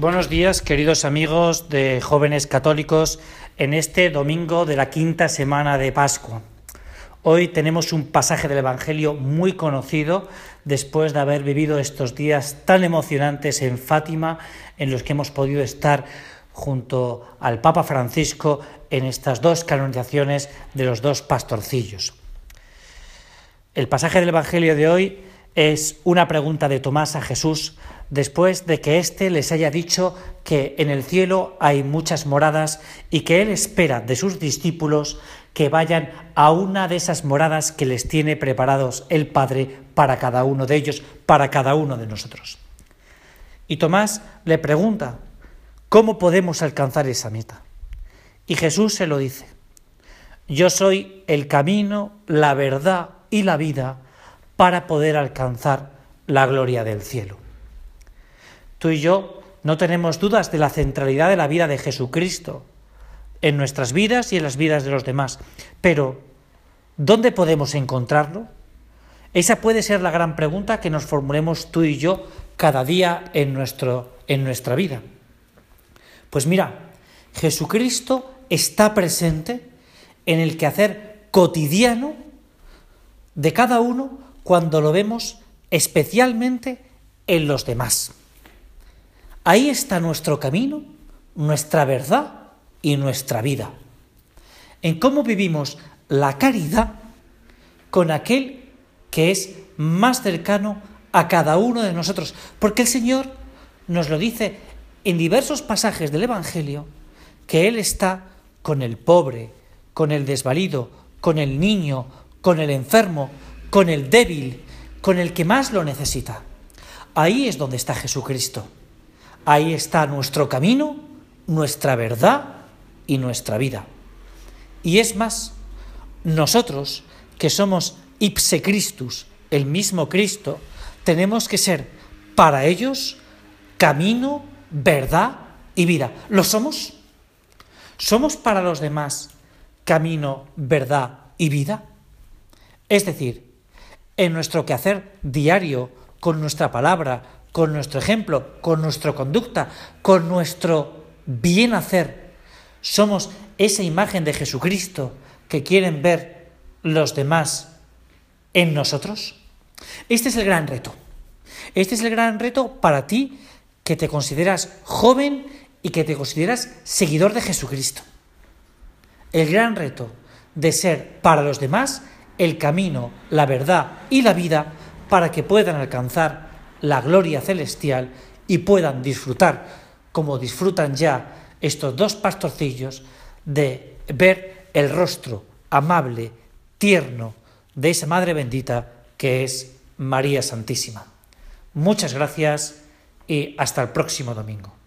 Buenos días, queridos amigos de jóvenes católicos, en este domingo de la quinta semana de Pascua. Hoy tenemos un pasaje del Evangelio muy conocido después de haber vivido estos días tan emocionantes en Fátima, en los que hemos podido estar junto al Papa Francisco en estas dos canonizaciones de los dos pastorcillos. El pasaje del Evangelio de hoy es una pregunta de Tomás a Jesús después de que éste les haya dicho que en el cielo hay muchas moradas y que él espera de sus discípulos que vayan a una de esas moradas que les tiene preparados el Padre para cada uno de ellos, para cada uno de nosotros. Y Tomás le pregunta, ¿cómo podemos alcanzar esa meta? Y Jesús se lo dice, yo soy el camino, la verdad y la vida para poder alcanzar la gloria del cielo. Tú y yo no tenemos dudas de la centralidad de la vida de Jesucristo en nuestras vidas y en las vidas de los demás. Pero, ¿dónde podemos encontrarlo? Esa puede ser la gran pregunta que nos formulemos tú y yo cada día en, nuestro, en nuestra vida. Pues mira, Jesucristo está presente en el quehacer cotidiano de cada uno cuando lo vemos especialmente en los demás. Ahí está nuestro camino, nuestra verdad y nuestra vida. En cómo vivimos la caridad con aquel que es más cercano a cada uno de nosotros. Porque el Señor nos lo dice en diversos pasajes del Evangelio, que Él está con el pobre, con el desvalido, con el niño, con el enfermo, con el débil, con el que más lo necesita. Ahí es donde está Jesucristo. Ahí está nuestro camino, nuestra verdad y nuestra vida. Y es más, nosotros que somos ipse Christus, el mismo Cristo, tenemos que ser para ellos camino, verdad y vida. ¿Lo somos? ¿Somos para los demás camino, verdad y vida? Es decir, en nuestro quehacer diario, con nuestra palabra, con nuestro ejemplo, con nuestra conducta, con nuestro bien hacer, somos esa imagen de Jesucristo que quieren ver los demás en nosotros? Este es el gran reto. Este es el gran reto para ti que te consideras joven y que te consideras seguidor de Jesucristo. El gran reto de ser para los demás el camino, la verdad y la vida para que puedan alcanzar la gloria celestial y puedan disfrutar, como disfrutan ya estos dos pastorcillos, de ver el rostro amable, tierno de esa Madre bendita que es María Santísima. Muchas gracias y hasta el próximo domingo.